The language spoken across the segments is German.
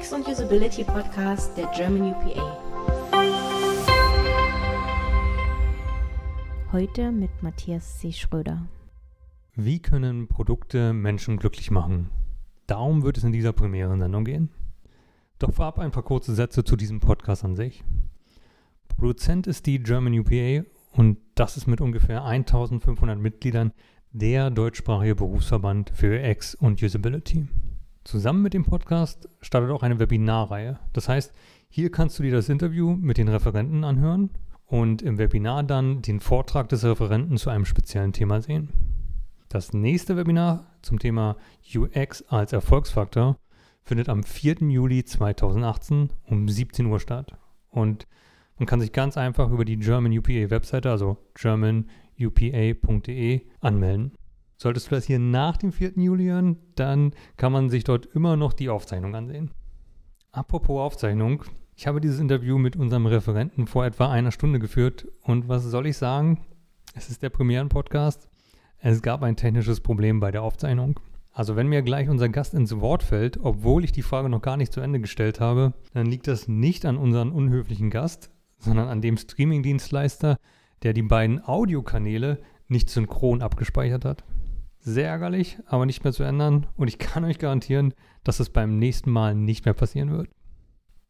UX und Usability Podcast der German UPA. Heute mit Matthias C. Schröder. Wie können Produkte Menschen glücklich machen? Darum wird es in dieser Premiere-Sendung gehen. Doch vorab ein paar kurze Sätze zu diesem Podcast an sich. Produzent ist die German UPA und das ist mit ungefähr 1500 Mitgliedern der deutschsprachige Berufsverband für UX und Usability. Zusammen mit dem Podcast startet auch eine Webinarreihe. Das heißt, hier kannst du dir das Interview mit den Referenten anhören und im Webinar dann den Vortrag des Referenten zu einem speziellen Thema sehen. Das nächste Webinar zum Thema UX als Erfolgsfaktor findet am 4. Juli 2018 um 17 Uhr statt. Und man kann sich ganz einfach über die German UPA Webseite, also germanupa.de, anmelden. Solltest du das hier nach dem 4. Juli hören, dann kann man sich dort immer noch die Aufzeichnung ansehen. Apropos Aufzeichnung, ich habe dieses Interview mit unserem Referenten vor etwa einer Stunde geführt und was soll ich sagen? Es ist der Premieren-Podcast. Es gab ein technisches Problem bei der Aufzeichnung. Also wenn mir gleich unser Gast ins Wort fällt, obwohl ich die Frage noch gar nicht zu Ende gestellt habe, dann liegt das nicht an unserem unhöflichen Gast, sondern an dem Streaming-Dienstleister, der die beiden Audiokanäle nicht synchron abgespeichert hat. Sehr ärgerlich, aber nicht mehr zu ändern und ich kann euch garantieren, dass es beim nächsten Mal nicht mehr passieren wird.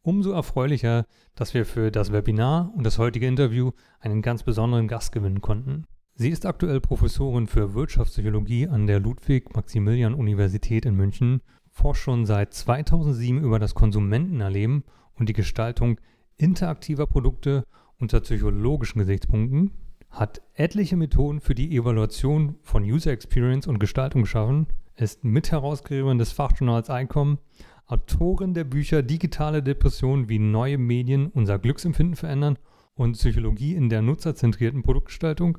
Umso erfreulicher, dass wir für das Webinar und das heutige Interview einen ganz besonderen Gast gewinnen konnten. Sie ist aktuell Professorin für Wirtschaftspsychologie an der Ludwig-Maximilian-Universität in München, forscht schon seit 2007 über das Konsumentenerleben und die Gestaltung interaktiver Produkte unter psychologischen Gesichtspunkten hat etliche Methoden für die Evaluation von User Experience und Gestaltung geschaffen, ist Mitherausgeberin des Fachjournals Einkommen, Autorin der Bücher Digitale Depression, wie neue Medien unser Glücksempfinden verändern und Psychologie in der nutzerzentrierten Produktgestaltung.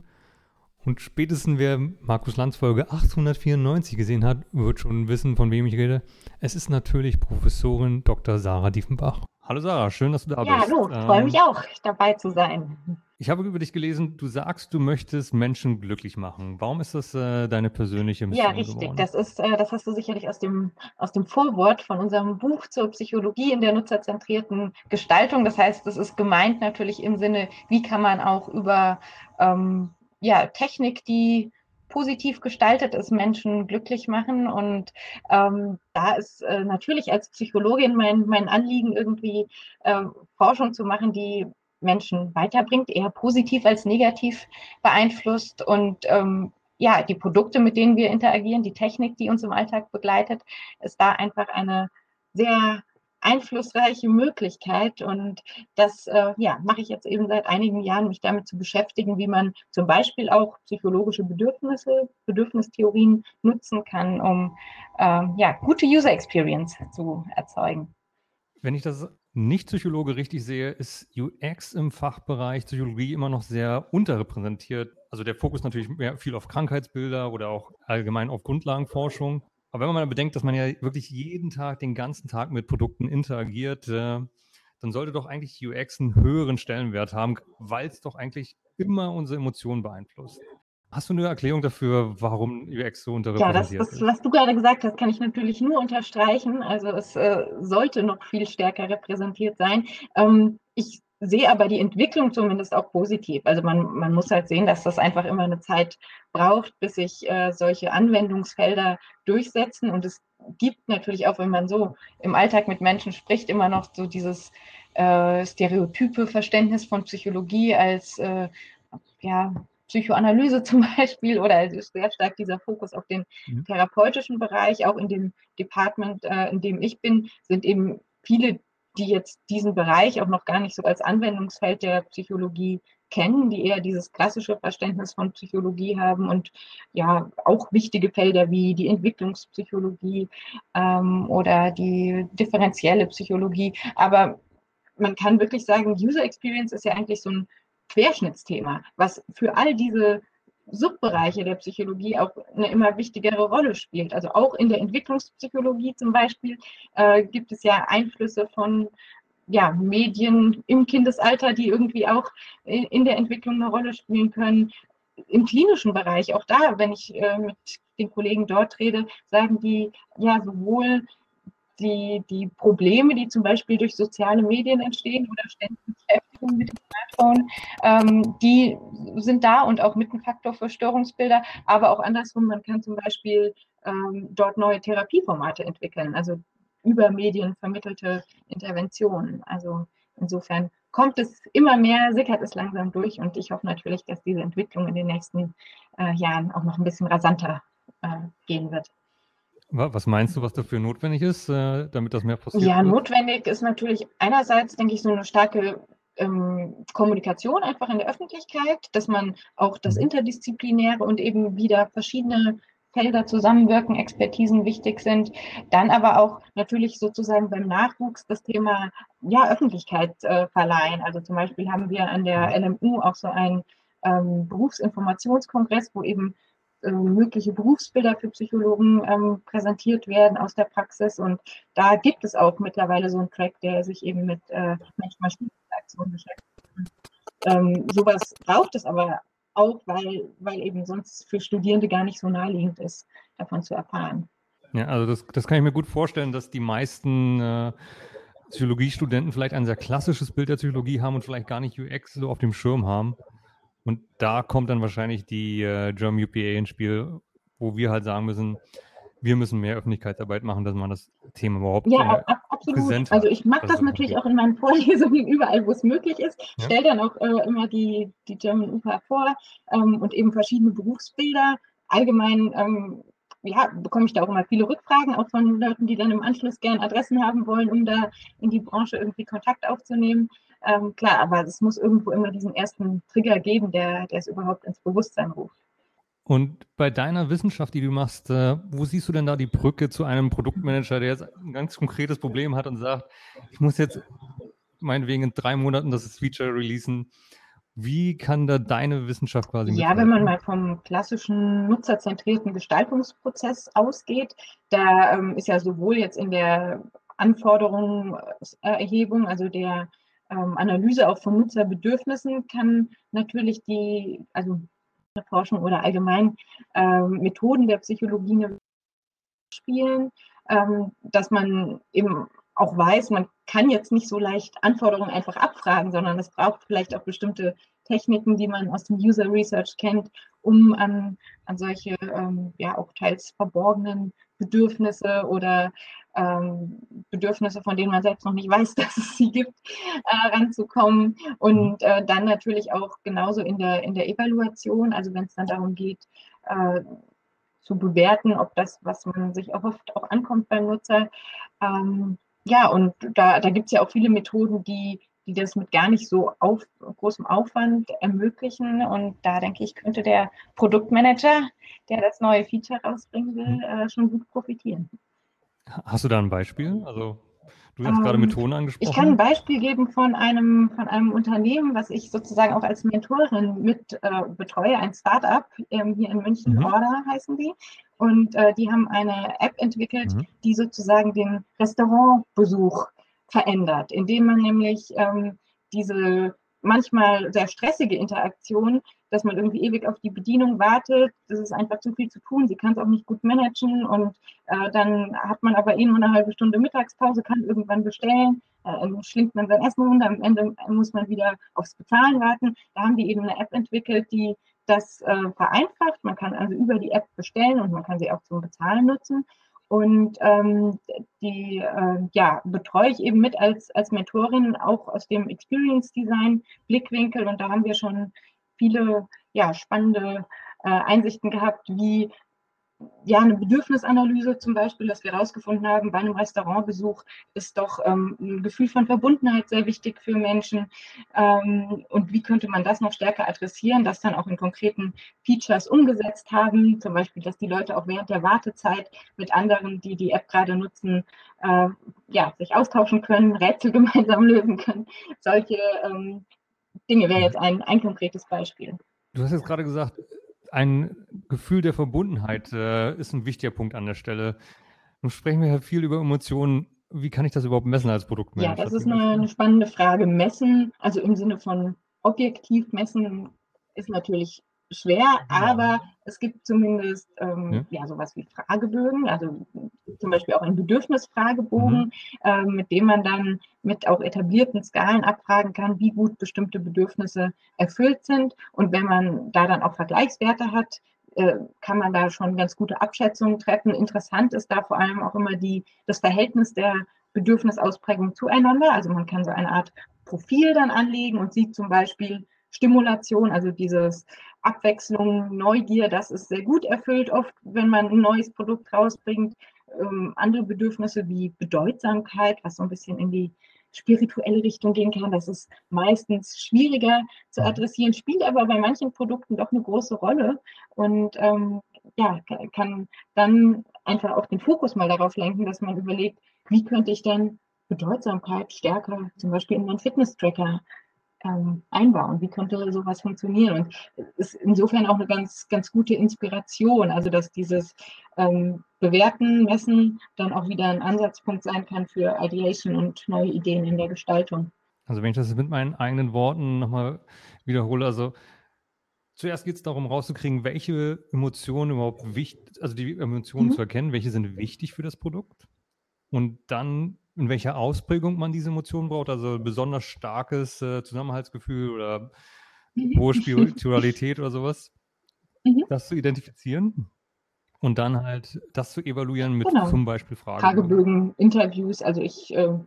Und spätestens wer Markus Lanz Folge 894 gesehen hat, wird schon wissen, von wem ich rede. Es ist natürlich Professorin Dr. Sarah Diefenbach. Hallo Sarah, schön, dass du da ja, bist. Ja, hallo, ich freue mich ähm, auch, dabei zu sein. Ich habe über dich gelesen, du sagst, du möchtest Menschen glücklich machen. Warum ist das äh, deine persönliche Mission? Ja, richtig. Geworden? Das ist, äh, das hast du sicherlich aus dem, aus dem Vorwort von unserem Buch zur Psychologie in der nutzerzentrierten Gestaltung. Das heißt, das ist gemeint natürlich im Sinne, wie kann man auch über ähm, ja, Technik, die positiv gestaltet ist, Menschen glücklich machen. Und ähm, da ist äh, natürlich als Psychologin mein, mein Anliegen, irgendwie äh, Forschung zu machen, die Menschen weiterbringt, eher positiv als negativ beeinflusst. Und ähm, ja, die Produkte, mit denen wir interagieren, die Technik, die uns im Alltag begleitet, ist da einfach eine sehr einflussreiche Möglichkeit. Und das äh, ja, mache ich jetzt eben seit einigen Jahren, mich damit zu beschäftigen, wie man zum Beispiel auch psychologische Bedürfnisse, Bedürfnistheorien nutzen kann, um äh, ja, gute User Experience zu erzeugen. Wenn ich das nicht-Psychologe richtig sehe, ist UX im Fachbereich Psychologie immer noch sehr unterrepräsentiert. Also der Fokus natürlich mehr viel auf Krankheitsbilder oder auch allgemein auf Grundlagenforschung. Aber wenn man bedenkt, dass man ja wirklich jeden Tag, den ganzen Tag mit Produkten interagiert, äh, dann sollte doch eigentlich UX einen höheren Stellenwert haben, weil es doch eigentlich immer unsere Emotionen beeinflusst. Hast du eine Erklärung dafür, warum UX so unterrepräsentiert ja, das, das, was du gerade gesagt hast, kann ich natürlich nur unterstreichen. Also es äh, sollte noch viel stärker repräsentiert sein. Ähm, ich sehe aber die Entwicklung zumindest auch positiv. Also man, man muss halt sehen, dass das einfach immer eine Zeit braucht, bis sich äh, solche Anwendungsfelder durchsetzen. Und es gibt natürlich auch, wenn man so im Alltag mit Menschen spricht, immer noch so dieses äh, stereotype Verständnis von Psychologie als äh, ja, Psychoanalyse zum Beispiel oder also sehr stark dieser Fokus auf den mhm. therapeutischen Bereich. Auch in dem Department, äh, in dem ich bin, sind eben viele, die jetzt diesen Bereich auch noch gar nicht so als Anwendungsfeld der Psychologie kennen, die eher dieses klassische Verständnis von Psychologie haben und ja auch wichtige Felder wie die Entwicklungspsychologie ähm, oder die differenzielle Psychologie. Aber man kann wirklich sagen, User Experience ist ja eigentlich so ein Querschnittsthema, was für all diese Subbereiche der Psychologie auch eine immer wichtigere Rolle spielt. Also auch in der Entwicklungspsychologie zum Beispiel äh, gibt es ja Einflüsse von ja, Medien im Kindesalter, die irgendwie auch in, in der Entwicklung eine Rolle spielen können. Im klinischen Bereich, auch da, wenn ich äh, mit den Kollegen dort rede, sagen die ja sowohl die, die Probleme, die zum Beispiel durch soziale Medien entstehen oder ständige Beschäftigung mit dem Smartphone, ähm, die sind da und auch mit ein Faktor für Störungsbilder, aber auch andersrum, man kann zum Beispiel ähm, dort neue Therapieformate entwickeln, also über Medien vermittelte Interventionen. Also insofern kommt es immer mehr, sickert es langsam durch und ich hoffe natürlich, dass diese Entwicklung in den nächsten äh, Jahren auch noch ein bisschen rasanter äh, gehen wird. Was meinst du, was dafür notwendig ist, äh, damit das mehr passiert? Ja, wird? notwendig ist natürlich einerseits, denke ich, so eine starke ähm, Kommunikation einfach in der Öffentlichkeit, dass man auch das mhm. Interdisziplinäre und eben wieder verschiedene Felder zusammenwirken, Expertisen wichtig sind. Dann aber auch natürlich sozusagen beim Nachwuchs das Thema ja, Öffentlichkeit äh, verleihen. Also zum Beispiel haben wir an der LMU auch so einen ähm, Berufsinformationskongress, wo eben mögliche Berufsbilder für Psychologen ähm, präsentiert werden aus der Praxis. Und da gibt es auch mittlerweile so einen Track, der sich eben mit äh, Mensch-Maschinen-Interaktion beschäftigt. Ähm, sowas braucht es aber auch, weil, weil eben sonst für Studierende gar nicht so naheliegend ist, davon zu erfahren. Ja, also das, das kann ich mir gut vorstellen, dass die meisten äh, Psychologiestudenten vielleicht ein sehr klassisches Bild der Psychologie haben und vielleicht gar nicht UX so auf dem Schirm haben. Und da kommt dann wahrscheinlich die äh, German UPA ins Spiel, wo wir halt sagen müssen, wir müssen mehr Öffentlichkeitsarbeit machen, dass man das Thema überhaupt ja, äh, absolut. präsent Also ich mache das, das natürlich auch in meinen Vorlesungen überall, wo es möglich ist. Ja. Stelle dann auch äh, immer die, die German UPA vor ähm, und eben verschiedene Berufsbilder. Allgemein ähm, ja, bekomme ich da auch immer viele Rückfragen, auch von Leuten, die dann im Anschluss gerne Adressen haben wollen, um da in die Branche irgendwie Kontakt aufzunehmen. Ähm, klar, aber es muss irgendwo immer diesen ersten Trigger geben, der, der es überhaupt ins Bewusstsein ruft. Und bei deiner Wissenschaft, die du machst, äh, wo siehst du denn da die Brücke zu einem Produktmanager, der jetzt ein ganz konkretes Problem hat und sagt, ich muss jetzt meinetwegen in drei Monaten das Feature releasen. Wie kann da deine Wissenschaft quasi Ja, wenn man mal vom klassischen nutzerzentrierten Gestaltungsprozess ausgeht, da ähm, ist ja sowohl jetzt in der Anforderungserhebung, also der ähm, Analyse auch von Nutzerbedürfnissen, kann natürlich die, also Forschung oder allgemein ähm, Methoden der Psychologie spielen, ähm, dass man eben auch weiß, man kann jetzt nicht so leicht Anforderungen einfach abfragen, sondern es braucht vielleicht auch bestimmte Techniken, die man aus dem User Research kennt, um an, an solche ähm, ja auch teils verborgenen Bedürfnisse oder ähm, Bedürfnisse, von denen man selbst noch nicht weiß, dass es sie gibt, äh, ranzukommen. Und äh, dann natürlich auch genauso in der, in der Evaluation, also wenn es dann darum geht, äh, zu bewerten, ob das, was man sich erhofft, auch ankommt beim Nutzer. Ähm, ja, und da, da gibt es ja auch viele Methoden, die, die das mit gar nicht so auf, großem Aufwand ermöglichen. Und da denke ich, könnte der Produktmanager, der das neue Feature rausbringen will, äh, schon gut profitieren. Hast du da ein Beispiel? Also du hast ähm, gerade Methoden angesprochen. Ich kann ein Beispiel geben von einem, von einem Unternehmen, was ich sozusagen auch als Mentorin mit äh, betreue, ein Startup ähm, hier in München, mhm. Order heißen die. Und äh, die haben eine App entwickelt, mhm. die sozusagen den Restaurantbesuch verändert, indem man nämlich ähm, diese manchmal sehr stressige Interaktion, dass man irgendwie ewig auf die Bedienung wartet. Das ist einfach zu viel zu tun. Sie kann es auch nicht gut managen und äh, dann hat man aber eh nur eine halbe Stunde Mittagspause, kann irgendwann bestellen, äh, schlingt man sein Essen runter, am Ende muss man wieder aufs Bezahlen warten. Da haben die eben eine App entwickelt, die das äh, vereinfacht. Man kann also über die App bestellen und man kann sie auch zum Bezahlen nutzen. Und ähm, die äh, ja, betreue ich eben mit als, als Mentorin auch aus dem Experience Design Blickwinkel. Und da haben wir schon viele ja, spannende äh, Einsichten gehabt, wie ja, eine Bedürfnisanalyse zum Beispiel, dass wir herausgefunden haben, bei einem Restaurantbesuch ist doch ähm, ein Gefühl von Verbundenheit sehr wichtig für Menschen. Ähm, und wie könnte man das noch stärker adressieren, das dann auch in konkreten Features umgesetzt haben, zum Beispiel, dass die Leute auch während der Wartezeit mit anderen, die die App gerade nutzen, äh, ja, sich austauschen können, Rätsel gemeinsam lösen können. Solche ähm, Dinge wäre jetzt ein, ein konkretes Beispiel. Du hast jetzt gerade gesagt, ein Gefühl der Verbundenheit äh, ist ein wichtiger Punkt an der Stelle. Nun sprechen wir ja viel über Emotionen. Wie kann ich das überhaupt messen als Produktmanager? Ja, das ist eine, eine spannende Frage. Messen, also im Sinne von objektiv messen, ist natürlich schwer, aber es gibt zumindest ähm, ja. ja. sowas wie Fragebögen, also zum Beispiel auch einen Bedürfnisfragebogen, mhm. äh, mit dem man dann mit auch etablierten Skalen abfragen kann, wie gut bestimmte Bedürfnisse erfüllt sind. Und wenn man da dann auch Vergleichswerte hat, äh, kann man da schon ganz gute Abschätzungen treffen. Interessant ist da vor allem auch immer die, das Verhältnis der Bedürfnisausprägung zueinander. Also man kann so eine Art Profil dann anlegen und sieht zum Beispiel Stimulation, also dieses Abwechslung, Neugier, das ist sehr gut erfüllt oft, wenn man ein neues Produkt rausbringt. Ähm, andere Bedürfnisse wie Bedeutsamkeit, was so ein bisschen in die spirituelle Richtung gehen kann, das ist meistens schwieriger zu adressieren, spielt aber bei manchen Produkten doch eine große Rolle und ähm, ja, kann dann einfach auch den Fokus mal darauf lenken, dass man überlegt, wie könnte ich denn Bedeutsamkeit stärker zum Beispiel in meinen Fitness-Tracker ähm, einbauen? Wie könnte sowas funktionieren? Und es ist insofern auch eine ganz, ganz gute Inspiration, also dass dieses ähm, Bewerten, Messen dann auch wieder ein Ansatzpunkt sein kann für Ideation und neue Ideen in der Gestaltung. Also wenn ich das mit meinen eigenen Worten nochmal wiederhole, also zuerst geht es darum rauszukriegen, welche Emotionen überhaupt wichtig, also die Emotionen mhm. zu erkennen, welche sind wichtig für das Produkt und dann in welcher Ausprägung man diese Emotionen braucht, also besonders starkes äh, Zusammenhaltsgefühl oder mhm. hohe Spiritualität oder sowas, mhm. das zu identifizieren und dann halt das zu evaluieren mit genau. zum Beispiel Fragen. Tagebögen, Interviews, also ich äh,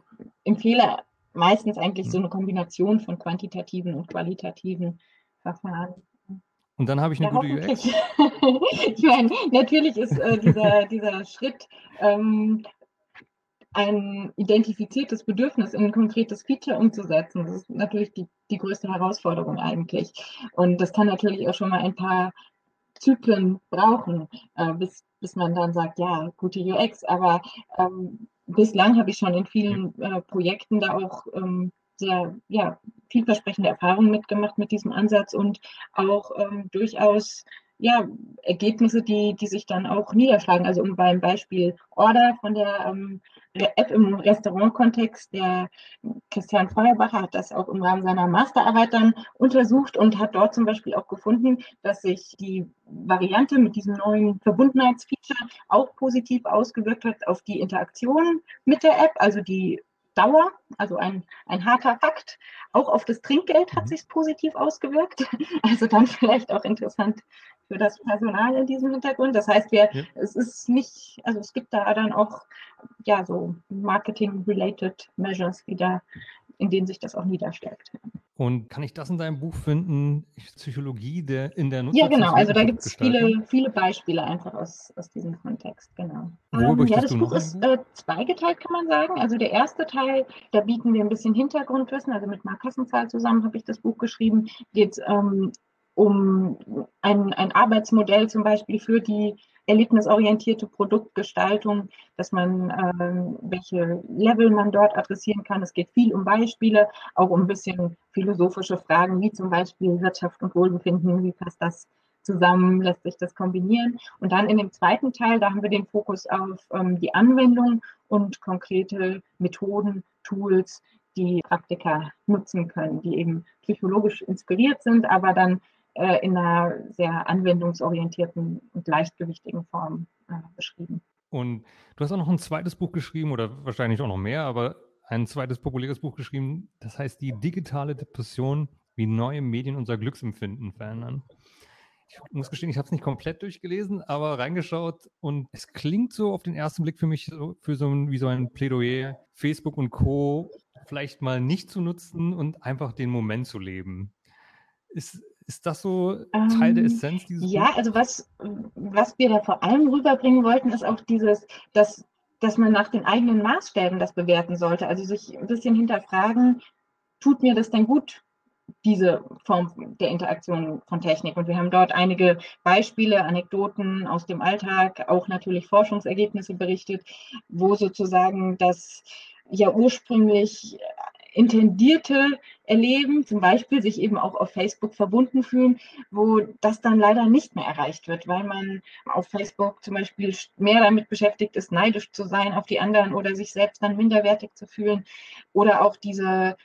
empfehle meistens eigentlich mhm. so eine Kombination von quantitativen und qualitativen Verfahren. Und dann habe ich eine ja, gute UX. ich meine, natürlich ist äh, dieser, dieser Schritt ähm, ein identifiziertes Bedürfnis in ein konkretes Feature umzusetzen. Das ist natürlich die, die größte Herausforderung eigentlich. Und das kann natürlich auch schon mal ein paar Zyklen brauchen, äh, bis, bis man dann sagt, ja, gute UX. Aber ähm, bislang habe ich schon in vielen äh, Projekten da auch ähm, sehr ja, vielversprechende Erfahrungen mitgemacht mit diesem Ansatz und auch ähm, durchaus ja, Ergebnisse, die, die sich dann auch niederschlagen. Also um beim Beispiel Order von der ähm, App im Restaurantkontext, der Christian Feuerbacher hat das auch im Rahmen seiner Masterarbeit dann untersucht und hat dort zum Beispiel auch gefunden, dass sich die Variante mit diesem neuen Verbundenheitsfeature auch positiv ausgewirkt hat auf die Interaktion mit der App, also die Dauer, also ein, ein harter Fakt. Auch auf das Trinkgeld hat mhm. sich positiv ausgewirkt. Also dann vielleicht auch interessant für das Personal in diesem Hintergrund. Das heißt, wir, ja. es ist nicht, also es gibt da dann auch ja so Marketing-related Measures wieder, in denen sich das auch niederschlägt. Und kann ich das in deinem Buch finden? Psychologie der in der Nutzer Ja, genau. Also da gibt es viele, viele Beispiele einfach aus, aus diesem Kontext, genau. Ähm, ja, das Buch ist äh, zweigeteilt, kann man sagen. Also der erste Teil, da bieten wir ein bisschen Hintergrundwissen. Also mit Mark Kassenzahl zusammen habe ich das Buch geschrieben. Geht ähm, um ein, ein Arbeitsmodell zum Beispiel für die erlebnisorientierte Produktgestaltung, dass man, ähm, welche Level man dort adressieren kann. Es geht viel um Beispiele, auch um ein bisschen philosophische Fragen, wie zum Beispiel Wirtschaft und Wohlbefinden, wie passt das zusammen, lässt sich das kombinieren. Und dann in dem zweiten Teil, da haben wir den Fokus auf ähm, die Anwendung und konkrete Methoden, Tools, die Praktiker nutzen können, die eben psychologisch inspiriert sind, aber dann äh, in einer sehr anwendungsorientierten und leichtgewichtigen Form äh, beschrieben. Und du hast auch noch ein zweites Buch geschrieben oder wahrscheinlich auch noch mehr, aber ein zweites populäres Buch geschrieben, das heißt Die digitale Depression, wie neue Medien unser Glücksempfinden verändern. Ich muss gestehen, ich habe es nicht komplett durchgelesen, aber reingeschaut und es klingt so auf den ersten Blick für mich so, für so ein, wie so ein Plädoyer, Facebook und Co. vielleicht mal nicht zu nutzen und einfach den Moment zu leben. Ist, ist das so Teil ähm, der Essenz dieses Ja, Buch? also was, was wir da vor allem rüberbringen wollten, ist auch dieses, dass, dass man nach den eigenen Maßstäben das bewerten sollte. Also sich ein bisschen hinterfragen, tut mir das denn gut, diese Form der Interaktion von Technik. Und wir haben dort einige Beispiele, Anekdoten aus dem Alltag, auch natürlich Forschungsergebnisse berichtet, wo sozusagen das ja ursprünglich intendierte Erleben, zum Beispiel sich eben auch auf Facebook verbunden fühlen, wo das dann leider nicht mehr erreicht wird, weil man auf Facebook zum Beispiel mehr damit beschäftigt ist, neidisch zu sein auf die anderen oder sich selbst dann minderwertig zu fühlen. Oder auch diese,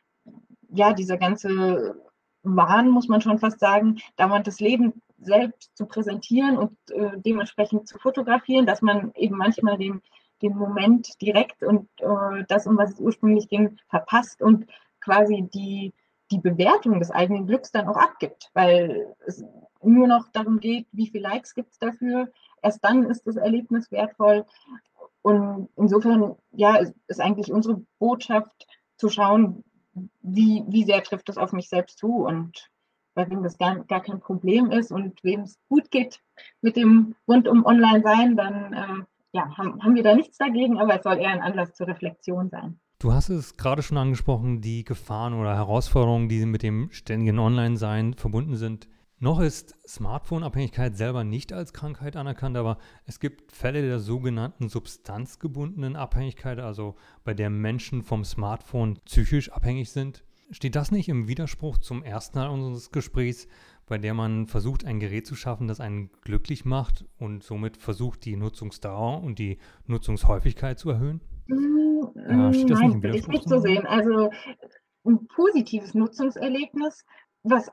ja, diese ganze Wahn, muss man schon fast sagen, dauernd das Leben selbst zu präsentieren und äh, dementsprechend zu fotografieren, dass man eben manchmal den, den Moment direkt und äh, das, um was es ursprünglich ging, verpasst und quasi die, die Bewertung des eigenen Glücks dann auch abgibt, weil es nur noch darum geht, wie viele Likes gibt es dafür. Erst dann ist das Erlebnis wertvoll. Und insofern, ja, ist eigentlich unsere Botschaft zu schauen, wie, wie sehr trifft das auf mich selbst zu und bei wem das gar, gar kein Problem ist und wem es gut geht mit dem rundum Online-Sein, dann äh, ja, haben, haben wir da nichts dagegen, aber es soll eher ein Anlass zur Reflexion sein. Du hast es gerade schon angesprochen, die Gefahren oder Herausforderungen, die mit dem ständigen Online-Sein verbunden sind. Noch ist Smartphone-Abhängigkeit selber nicht als Krankheit anerkannt, aber es gibt Fälle der sogenannten substanzgebundenen Abhängigkeit, also bei der Menschen vom Smartphone psychisch abhängig sind. Steht das nicht im Widerspruch zum ersten Teil unseres Gesprächs, bei der man versucht, ein Gerät zu schaffen, das einen glücklich macht und somit versucht, die Nutzungsdauer und die Nutzungshäufigkeit zu erhöhen? Mm, äh, nein, würde ich nicht so sehen. Also ein positives Nutzungserlebnis, was,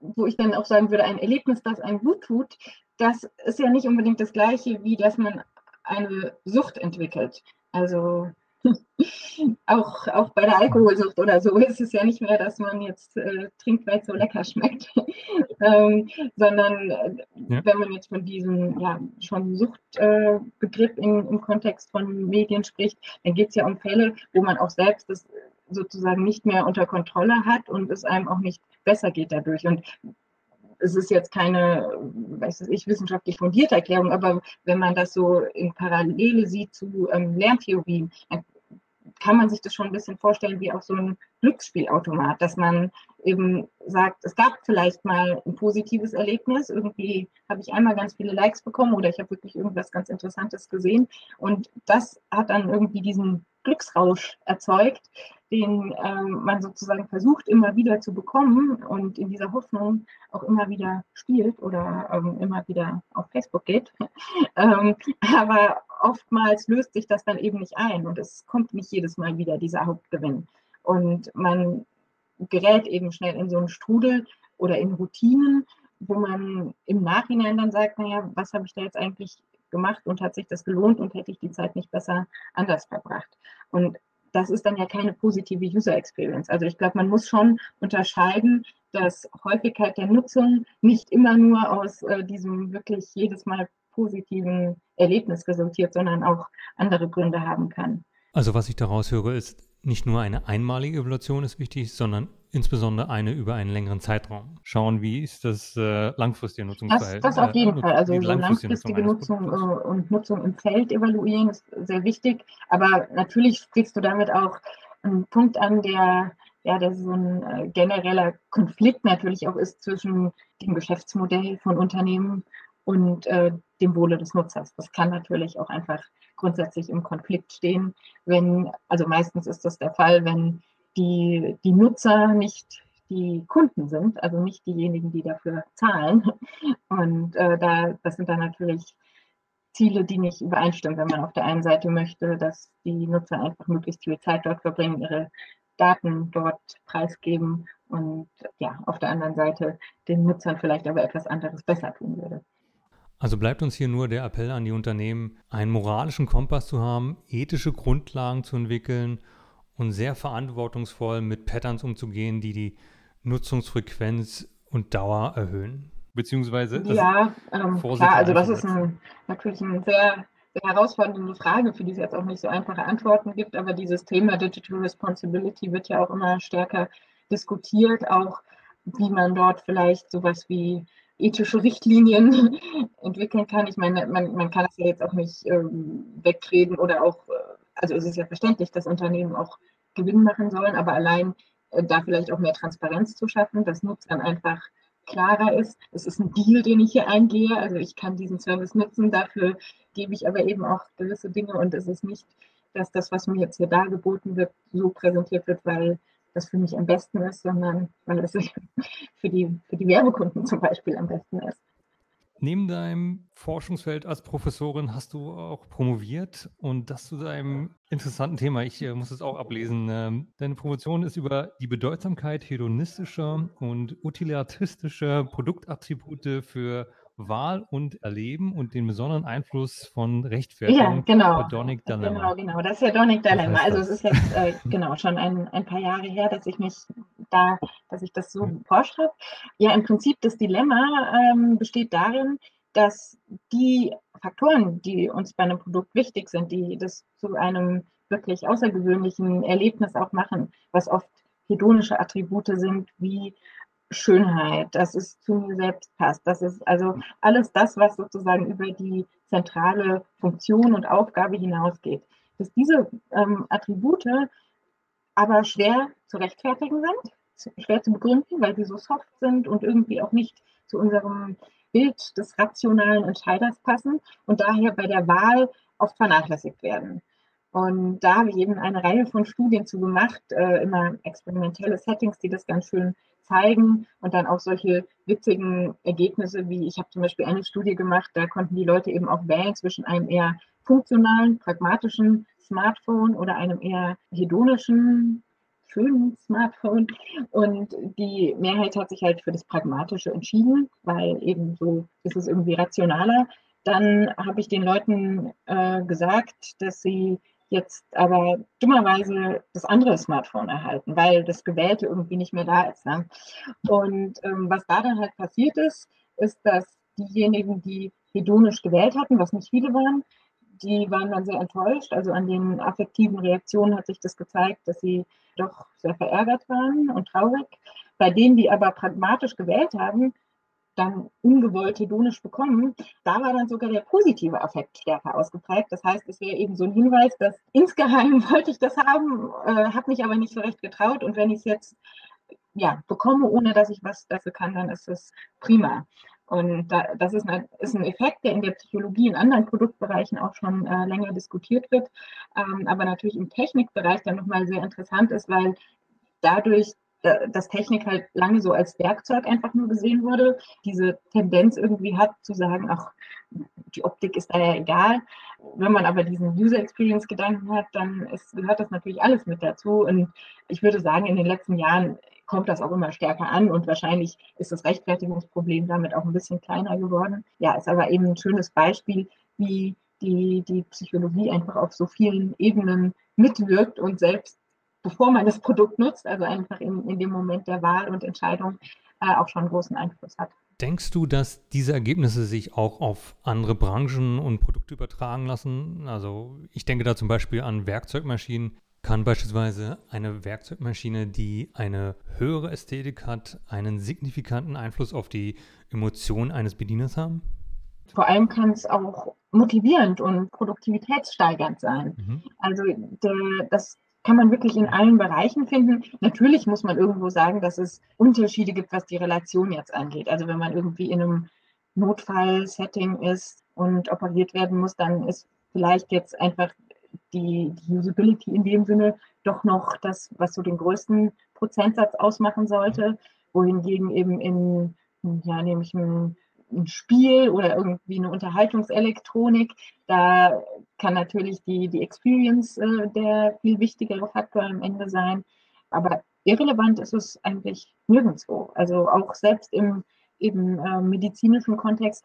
wo ich dann auch sagen würde, ein Erlebnis, das einem gut tut, das ist ja nicht unbedingt das gleiche, wie dass man eine Sucht entwickelt. Also auch, auch bei der Alkoholsucht oder so ist es ja nicht mehr, dass man jetzt äh, trinkt, weil es so lecker schmeckt, ähm, sondern äh, ja. wenn man jetzt von diesem ja, schon Suchtbegriff äh, im Kontext von Medien spricht, dann geht es ja um Fälle, wo man auch selbst das sozusagen nicht mehr unter Kontrolle hat und es einem auch nicht besser geht dadurch. Und es ist jetzt keine, weiß ich, wissenschaftlich fundierte Erklärung, aber wenn man das so in Parallele sieht zu ähm, Lerntheorien, dann kann man sich das schon ein bisschen vorstellen wie auch so ein Glücksspielautomat, dass man eben sagt, es gab vielleicht mal ein positives Erlebnis, irgendwie habe ich einmal ganz viele Likes bekommen oder ich habe wirklich irgendwas ganz Interessantes gesehen und das hat dann irgendwie diesen Glücksrausch erzeugt, den ähm, man sozusagen versucht immer wieder zu bekommen und in dieser Hoffnung auch immer wieder spielt oder ähm, immer wieder auf Facebook geht. ähm, aber oftmals löst sich das dann eben nicht ein und es kommt nicht jedes Mal wieder dieser Hauptgewinn. Und man gerät eben schnell in so einen Strudel oder in Routinen, wo man im Nachhinein dann sagt, naja, was habe ich da jetzt eigentlich gemacht und hat sich das gelohnt und hätte ich die Zeit nicht besser anders verbracht. Und das ist dann ja keine positive User Experience. Also ich glaube, man muss schon unterscheiden, dass Häufigkeit der Nutzung nicht immer nur aus äh, diesem wirklich jedes Mal positiven Erlebnis resultiert, sondern auch andere Gründe haben kann. Also was ich daraus höre, ist, nicht nur eine einmalige Evaluation ist wichtig, sondern insbesondere eine über einen längeren Zeitraum. Schauen, wie ist das äh, langfristige Nutzungsverhältnis? Das, das auf jeden äh, Fall. Also so langfristige Nutzung, Nutzung äh, und Nutzung im Feld evaluieren ist sehr wichtig. Aber natürlich sprichst du damit auch einen Punkt an, der ja, der so ein äh, genereller Konflikt natürlich auch ist zwischen dem Geschäftsmodell von Unternehmen und äh, dem Wohle des Nutzers. Das kann natürlich auch einfach grundsätzlich im Konflikt stehen, wenn, also meistens ist das der Fall, wenn die, die Nutzer nicht die Kunden sind, also nicht diejenigen, die dafür zahlen. Und äh, da, das sind dann natürlich Ziele, die nicht übereinstimmen, wenn man auf der einen Seite möchte, dass die Nutzer einfach möglichst viel Zeit dort verbringen, ihre Daten dort preisgeben und ja, auf der anderen Seite den Nutzern vielleicht aber etwas anderes besser tun würde. Also bleibt uns hier nur der Appell an die Unternehmen, einen moralischen Kompass zu haben, ethische Grundlagen zu entwickeln und sehr verantwortungsvoll mit Patterns umzugehen, die die Nutzungsfrequenz und Dauer erhöhen. Beziehungsweise. Ja, ähm, klar, also das ist ein, natürlich eine sehr, sehr herausfordernde Frage, für die es jetzt auch nicht so einfache Antworten gibt, aber dieses Thema Digital Responsibility wird ja auch immer stärker diskutiert, auch wie man dort vielleicht sowas wie ethische Richtlinien entwickeln kann. Ich meine, man, man kann das ja jetzt auch nicht ähm, wegreden oder auch, äh, also es ist ja verständlich, dass Unternehmen auch Gewinn machen sollen, aber allein äh, da vielleicht auch mehr Transparenz zu schaffen, dass Nutzern einfach klarer ist. Es ist ein Deal, den ich hier eingehe. Also ich kann diesen Service nutzen, dafür gebe ich aber eben auch gewisse Dinge und es ist nicht, dass das, was mir jetzt hier dargeboten wird, so präsentiert wird, weil das für mich am besten ist, sondern weil es für die, für die Werbekunden zum Beispiel am besten ist. Neben deinem Forschungsfeld als Professorin hast du auch promoviert und das zu deinem interessanten Thema. Ich äh, muss es auch ablesen. Ähm, deine Promotion ist über die Bedeutsamkeit hedonistischer und utilitaristischer Produktattribute für Wahl und Erleben und den besonderen Einfluss von Rechtfertigung. Ja, genau. Hedonic Dilemma. Genau, genau. Das ist Hedonic Dilemma. Also es ist jetzt äh, genau schon ein, ein paar Jahre her, dass ich mich da, dass ich das so mhm. geforscht habe. Ja, im Prinzip das Dilemma ähm, besteht darin, dass die Faktoren, die uns bei einem Produkt wichtig sind, die das zu einem wirklich außergewöhnlichen Erlebnis auch machen, was oft hedonische Attribute sind, wie Schönheit, dass es zu mir selbst passt. Das ist also alles das, was sozusagen über die zentrale Funktion und Aufgabe hinausgeht. Dass diese ähm, Attribute aber schwer zu rechtfertigen sind, schwer zu begründen, weil sie so soft sind und irgendwie auch nicht zu unserem Bild des rationalen Entscheiders passen und daher bei der Wahl oft vernachlässigt werden. Und da habe ich eben eine Reihe von Studien zu gemacht, äh, immer experimentelle Settings, die das ganz schön zeigen und dann auch solche witzigen Ergebnisse, wie ich habe zum Beispiel eine Studie gemacht, da konnten die Leute eben auch wählen zwischen einem eher funktionalen, pragmatischen Smartphone oder einem eher hedonischen, schönen Smartphone. Und die Mehrheit hat sich halt für das Pragmatische entschieden, weil eben so ist es irgendwie rationaler. Dann habe ich den Leuten äh, gesagt, dass sie jetzt aber dummerweise das andere Smartphone erhalten, weil das Gewählte irgendwie nicht mehr da ist. Ne? Und ähm, was da dann halt passiert ist, ist, dass diejenigen, die hedonisch gewählt hatten, was nicht viele waren, die waren dann sehr enttäuscht. Also an den affektiven Reaktionen hat sich das gezeigt, dass sie doch sehr verärgert waren und traurig. Bei denen, die aber pragmatisch gewählt haben, dann ungewollt hedonisch bekommen, da war dann sogar der positive Affekt stärker ausgeprägt. Das heißt, es wäre eben so ein Hinweis, dass insgeheim wollte ich das haben, äh, habe mich aber nicht so recht getraut und wenn ich es jetzt ja, bekomme, ohne dass ich was dafür kann, dann ist es prima. Und da, das ist, eine, ist, ein Effekt, der in der Psychologie in anderen Produktbereichen auch schon äh, länger diskutiert wird, ähm, aber natürlich im Technikbereich dann nochmal sehr interessant ist, weil dadurch dass Technik halt lange so als Werkzeug einfach nur gesehen wurde, diese Tendenz irgendwie hat zu sagen, ach, die Optik ist da ja egal. Wenn man aber diesen User Experience Gedanken hat, dann ist, gehört das natürlich alles mit dazu. Und ich würde sagen, in den letzten Jahren kommt das auch immer stärker an und wahrscheinlich ist das Rechtfertigungsproblem damit auch ein bisschen kleiner geworden. Ja, ist aber eben ein schönes Beispiel, wie die, die Psychologie einfach auf so vielen Ebenen mitwirkt und selbst bevor man das Produkt nutzt, also einfach in, in dem Moment der Wahl und Entscheidung äh, auch schon großen Einfluss hat. Denkst du, dass diese Ergebnisse sich auch auf andere Branchen und Produkte übertragen lassen? Also ich denke da zum Beispiel an Werkzeugmaschinen. Kann beispielsweise eine Werkzeugmaschine, die eine höhere Ästhetik hat, einen signifikanten Einfluss auf die Emotionen eines Bedieners haben? Vor allem kann es auch motivierend und produktivitätssteigernd sein. Mhm. Also der, das kann man wirklich in allen Bereichen finden. Natürlich muss man irgendwo sagen, dass es Unterschiede gibt, was die Relation jetzt angeht. Also wenn man irgendwie in einem Notfall-Setting ist und operiert werden muss, dann ist vielleicht jetzt einfach die, die Usability in dem Sinne doch noch das, was so den größten Prozentsatz ausmachen sollte, wohingegen eben in, ja, nämlich ein ein Spiel oder irgendwie eine Unterhaltungselektronik. Da kann natürlich die, die Experience äh, der viel wichtigere Faktor am Ende sein. Aber irrelevant ist es eigentlich nirgendwo. Also auch selbst im eben äh, medizinischen Kontext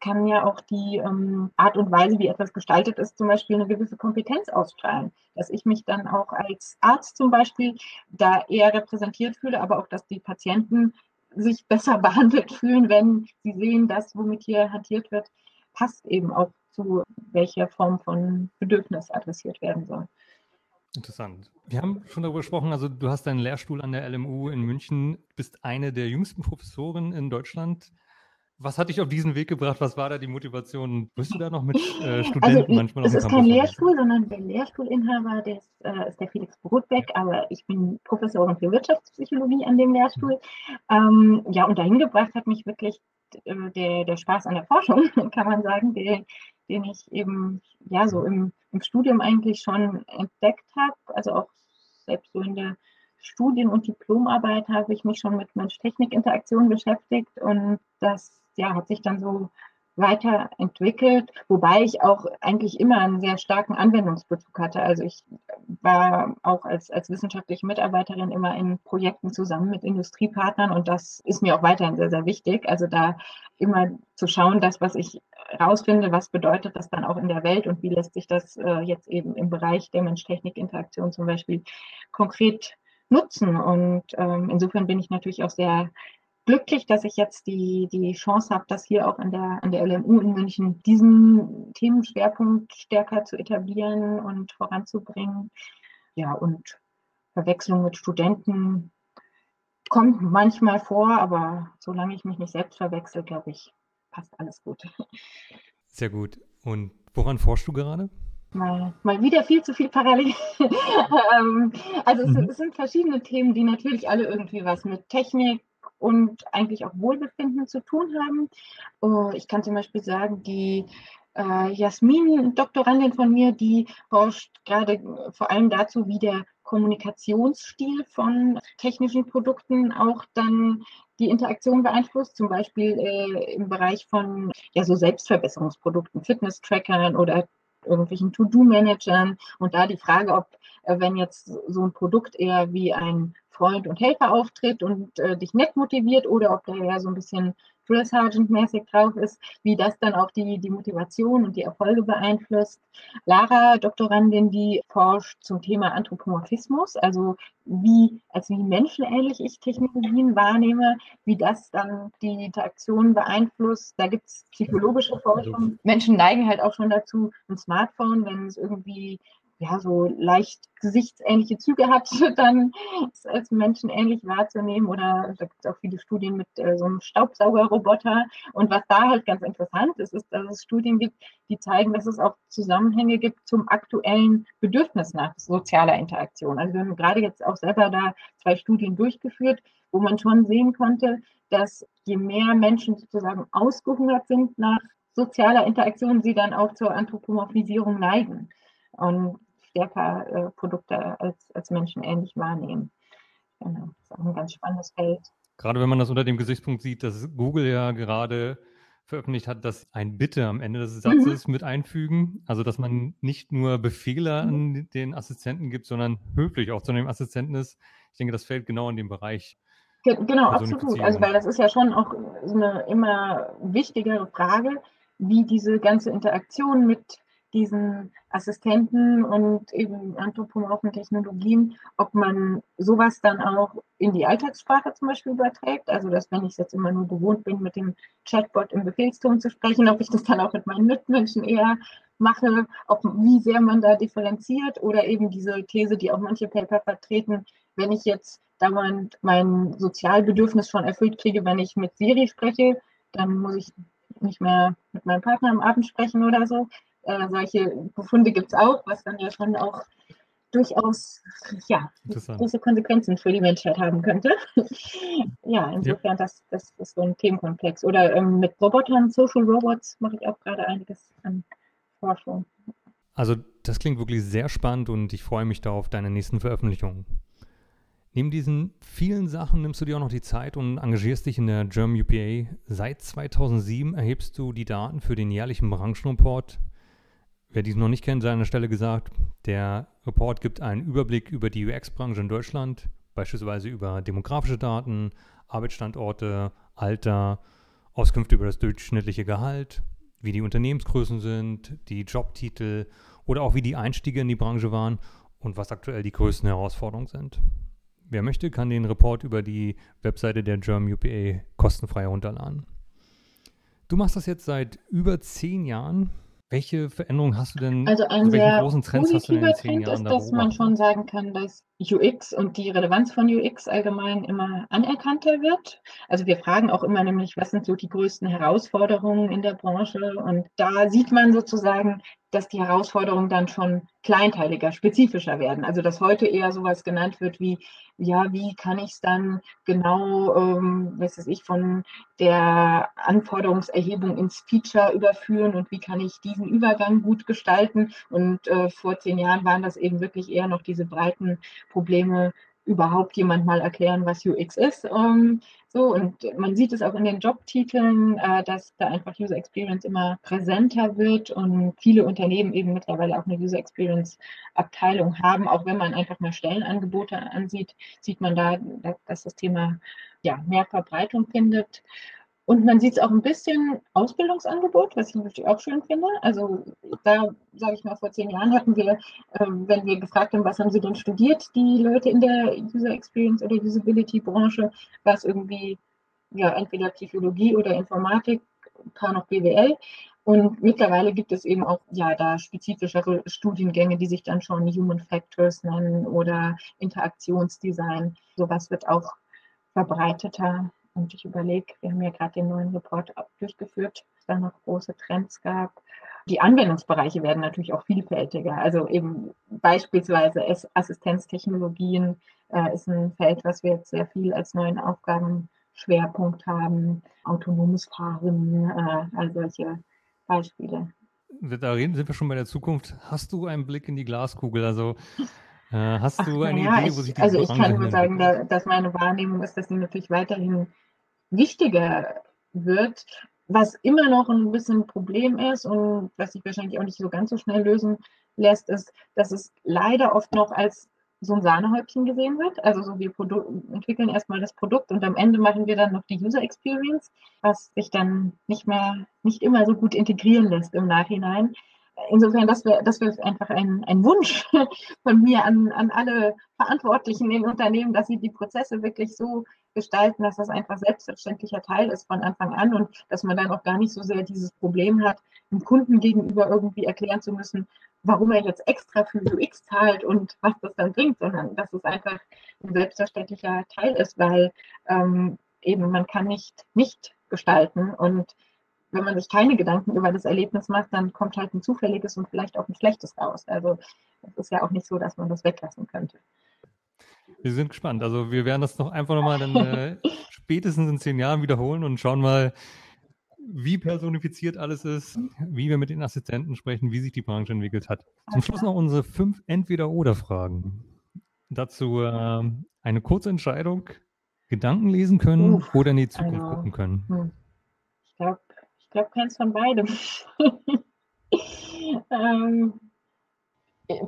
kann ja auch die ähm, Art und Weise, wie etwas gestaltet ist, zum Beispiel eine gewisse Kompetenz ausstrahlen. Dass ich mich dann auch als Arzt zum Beispiel da eher repräsentiert fühle, aber auch, dass die Patienten sich besser behandelt fühlen, wenn sie sehen, dass womit hier hantiert wird, passt eben auch zu welcher Form von Bedürfnis adressiert werden soll. Interessant. Wir haben schon darüber gesprochen, also du hast deinen Lehrstuhl an der LMU in München, bist eine der jüngsten Professoren in Deutschland. Was hat dich auf diesen Weg gebracht? Was war da die Motivation? Bist du da noch mit äh, also, Studenten also, manchmal Es ist kein Lehrstuhl, sondern der Lehrstuhlinhaber der ist, äh, ist, der Felix Brotbeck, aber ich bin Professorin für Wirtschaftspsychologie an dem Lehrstuhl. Ähm, ja, und dahin gebracht hat mich wirklich äh, der, der Spaß an der Forschung, kann man sagen, der, den ich eben ja so im, im Studium eigentlich schon entdeckt habe. Also auch selbst so in der Studien- und Diplomarbeit habe ich mich schon mit Mensch-Technik-Interaktion beschäftigt und das ja, hat sich dann so weiterentwickelt, wobei ich auch eigentlich immer einen sehr starken Anwendungsbezug hatte. Also ich war auch als, als wissenschaftliche Mitarbeiterin immer in Projekten zusammen mit Industriepartnern und das ist mir auch weiterhin sehr, sehr wichtig. Also da immer zu schauen, das, was ich rausfinde, was bedeutet das dann auch in der Welt und wie lässt sich das äh, jetzt eben im Bereich der Mensch-Technik-Interaktion zum Beispiel konkret nutzen. Und ähm, insofern bin ich natürlich auch sehr glücklich, dass ich jetzt die, die Chance habe, das hier auch an der, an der LMU in München, diesen Themenschwerpunkt stärker zu etablieren und voranzubringen. Ja, und Verwechslung mit Studenten kommt manchmal vor, aber solange ich mich nicht selbst verwechsel, glaube ich, passt alles gut. Sehr gut. Und woran forschst du gerade? Mal, mal wieder viel zu viel parallel. Ähm, also es, mhm. es, sind verschiedene Themen, die natürlich alle irgendwie was mit Technik, und eigentlich auch Wohlbefinden zu tun haben. Oh, ich kann zum Beispiel sagen, die äh, Jasmin, Doktorandin von mir, die forscht gerade vor allem dazu, wie der Kommunikationsstil von technischen Produkten auch dann die Interaktion beeinflusst, zum Beispiel äh, im Bereich von ja, so Selbstverbesserungsprodukten, Fitness-Trackern oder irgendwelchen To-Do-Managern. Und da die Frage, ob äh, wenn jetzt so ein Produkt eher wie ein Freund und Helfer auftritt und äh, dich nett motiviert oder ob der ja so ein bisschen Drill Sergeant-mäßig drauf ist, wie das dann auch die, die Motivation und die Erfolge beeinflusst. Lara, Doktorandin, die forscht zum Thema Anthropomorphismus, also wie, als wie menschenähnlich ich Technologien wahrnehme, wie das dann die Interaktion beeinflusst. Da gibt es psychologische Forschung. Menschen neigen halt auch schon dazu, ein Smartphone, wenn es irgendwie ja, so leicht gesichtsähnliche Züge hat, dann als menschenähnlich wahrzunehmen. Oder da gibt es auch viele Studien mit äh, so einem Staubsaugerroboter. Und was da halt ganz interessant ist, ist, dass es Studien gibt, die zeigen, dass es auch Zusammenhänge gibt zum aktuellen Bedürfnis nach sozialer Interaktion. Also wir haben gerade jetzt auch selber da zwei Studien durchgeführt, wo man schon sehen konnte, dass je mehr Menschen sozusagen ausgehungert sind nach sozialer Interaktion, sie dann auch zur Anthropomorphisierung neigen. Und stärker äh, Produkte als, als Menschen ähnlich wahrnehmen. Genau, das ist auch ein ganz spannendes Feld. Gerade wenn man das unter dem Gesichtspunkt sieht, dass Google ja gerade veröffentlicht hat, dass ein Bitte am Ende des Satzes mhm. mit einfügen. Also, dass man nicht nur Befehle mhm. an den Assistenten gibt, sondern höflich auch zu dem Assistenten ist. Ich denke, das fällt genau in den Bereich. Genau, absolut. Also, weil das ist ja schon auch so eine immer wichtigere Frage, wie diese ganze Interaktion mit diesen Assistenten und eben anthropomorphen Technologien, ob man sowas dann auch in die Alltagssprache zum Beispiel überträgt. Also, dass wenn ich es jetzt immer nur gewohnt bin, mit dem Chatbot im Befehlston zu sprechen, ob ich das dann auch mit meinen Mitmenschen eher mache, ob, wie sehr man da differenziert oder eben diese These, die auch manche Paper vertreten, wenn ich jetzt dauernd mein Sozialbedürfnis schon erfüllt kriege, wenn ich mit Siri spreche, dann muss ich nicht mehr mit meinem Partner am Abend sprechen oder so. Äh, solche Befunde gibt es auch, was dann ja schon auch durchaus ja, große Konsequenzen für die Menschheit haben könnte. ja, insofern, ja. Das, das ist so ein Themenkomplex. Oder ähm, mit Robotern, Social Robots, mache ich auch gerade einiges an Forschung. Also das klingt wirklich sehr spannend und ich freue mich da auf deine nächsten Veröffentlichungen. Neben diesen vielen Sachen nimmst du dir auch noch die Zeit und engagierst dich in der German UPA. Seit 2007 erhebst du die Daten für den jährlichen Branchenreport Wer dies noch nicht kennt, sei an der Stelle gesagt, der Report gibt einen Überblick über die UX-Branche in Deutschland, beispielsweise über demografische Daten, Arbeitsstandorte, Alter, Auskünfte über das durchschnittliche Gehalt, wie die Unternehmensgrößen sind, die Jobtitel oder auch wie die Einstiege in die Branche waren und was aktuell die größten Herausforderungen sind. Wer möchte, kann den Report über die Webseite der German UPA kostenfrei herunterladen. Du machst das jetzt seit über zehn Jahren welche Veränderungen hast du denn? Also ein also sehr großen Trends zehn Jahren ist, dass man schon sagen kann, dass UX und die Relevanz von UX allgemein immer anerkannter wird. Also wir fragen auch immer nämlich, was sind so die größten Herausforderungen in der Branche? Und da sieht man sozusagen, dass die Herausforderungen dann schon kleinteiliger, spezifischer werden. Also dass heute eher sowas genannt wird wie, ja, wie kann ich es dann genau, ähm, was weiß ich, von der Anforderungserhebung ins Feature überführen und wie kann ich diesen Übergang gut gestalten? Und äh, vor zehn Jahren waren das eben wirklich eher noch diese breiten Probleme überhaupt jemand mal erklären, was UX ist. Ähm, So, und man sieht es auch in den Jobtiteln, äh, dass da einfach User Experience immer präsenter wird und viele Unternehmen eben mittlerweile auch eine User Experience Abteilung haben. Auch wenn man einfach mal Stellenangebote ansieht, sieht man da, dass das Thema ja, mehr Verbreitung findet. Und man sieht es auch ein bisschen Ausbildungsangebot, was ich natürlich auch schön finde. Also da, sage ich mal, vor zehn Jahren hatten wir, äh, wenn wir gefragt haben, was haben sie denn studiert, die Leute in der User Experience oder Usability Branche, war es irgendwie ja entweder Psychologie oder Informatik, ein paar noch BWL. Und mittlerweile gibt es eben auch ja da spezifischere Studiengänge, die sich dann schon Human Factors nennen oder Interaktionsdesign. Sowas wird auch verbreiteter. Und ich überlege, wir haben ja gerade den neuen Report durchgeführt, dass da noch große Trends gab. Die Anwendungsbereiche werden natürlich auch vielfältiger. Also eben beispielsweise Assistenztechnologien äh, ist ein Feld, was wir jetzt sehr viel als neuen Aufgabenschwerpunkt haben. Autonomes Fahren, äh, all solche Beispiele. Da reden, sind wir schon bei der Zukunft. Hast du einen Blick in die Glaskugel? Also äh, hast du Ach, eine ja, Idee, wo sich die Also ich kann nur sagen, da, dass meine Wahrnehmung ist, dass sie natürlich weiterhin wichtiger wird, was immer noch ein bisschen ein Problem ist und was sich wahrscheinlich auch nicht so ganz so schnell lösen lässt, ist, dass es leider oft noch als so ein Sahnehäubchen gesehen wird. Also so wir entwickeln erstmal das Produkt und am Ende machen wir dann noch die User Experience, was sich dann nicht mehr, nicht immer so gut integrieren lässt im Nachhinein. Insofern, das wäre das wär einfach ein, ein Wunsch von mir an, an alle Verantwortlichen in Unternehmen, dass sie die Prozesse wirklich so gestalten, dass das einfach selbstverständlicher Teil ist von Anfang an und dass man dann auch gar nicht so sehr dieses Problem hat, dem Kunden gegenüber irgendwie erklären zu müssen, warum er jetzt extra für UX zahlt und was das dann bringt, sondern dass es einfach ein selbstverständlicher Teil ist, weil ähm, eben man kann nicht nicht gestalten und wenn man sich keine Gedanken über das Erlebnis macht, dann kommt halt ein zufälliges und vielleicht auch ein schlechtes raus. Also es ist ja auch nicht so, dass man das weglassen könnte. Wir sind gespannt. Also wir werden das noch einfach nochmal dann äh, spätestens in zehn Jahren wiederholen und schauen mal, wie personifiziert alles ist, wie wir mit den Assistenten sprechen, wie sich die Branche entwickelt hat. Zum Schluss noch unsere fünf Entweder-Oder-Fragen. Dazu äh, eine kurze Entscheidung, Gedanken lesen können Uff, oder in die Zukunft also, gucken können. Hm. Ich glaube, glaube keins von beidem. ähm,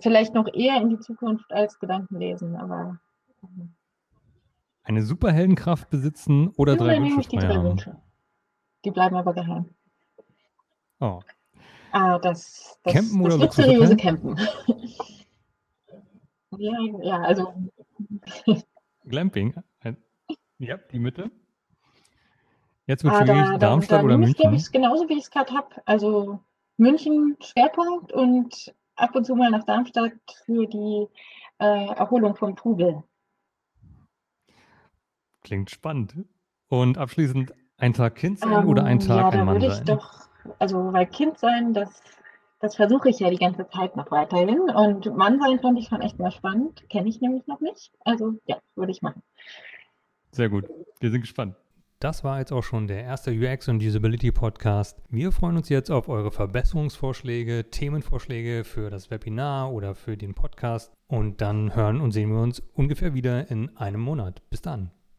vielleicht noch eher in die Zukunft als Gedanken lesen, aber eine Superheldenkraft besitzen oder ja, drei Wünsche die drei Wünsche. Die bleiben aber geheim. Oh. Ah, das, das, Campen das oder seriöse Campen. ja, ja, also. Glamping. Ja, die Mitte. Jetzt wird ah, da, Darmstadt da, oder München? glaube ich, genauso wie ich es gerade habe. Also München Schwerpunkt und ab und zu mal nach Darmstadt für die äh, Erholung vom Trubel. Klingt spannend. Und abschließend ein Tag Kind sein ähm, oder ein Tag ja, ein Mann sein? Ja, würde ich doch, also weil Kind sein, das, das versuche ich ja die ganze Zeit noch weiterhin. Und Mann sein fand ich schon echt mal spannend. Kenne ich nämlich noch nicht. Also ja, würde ich machen. Sehr gut. Wir sind gespannt. Das war jetzt auch schon der erste UX und Usability Podcast. Wir freuen uns jetzt auf eure Verbesserungsvorschläge, Themenvorschläge für das Webinar oder für den Podcast. Und dann hören und sehen wir uns ungefähr wieder in einem Monat. Bis dann.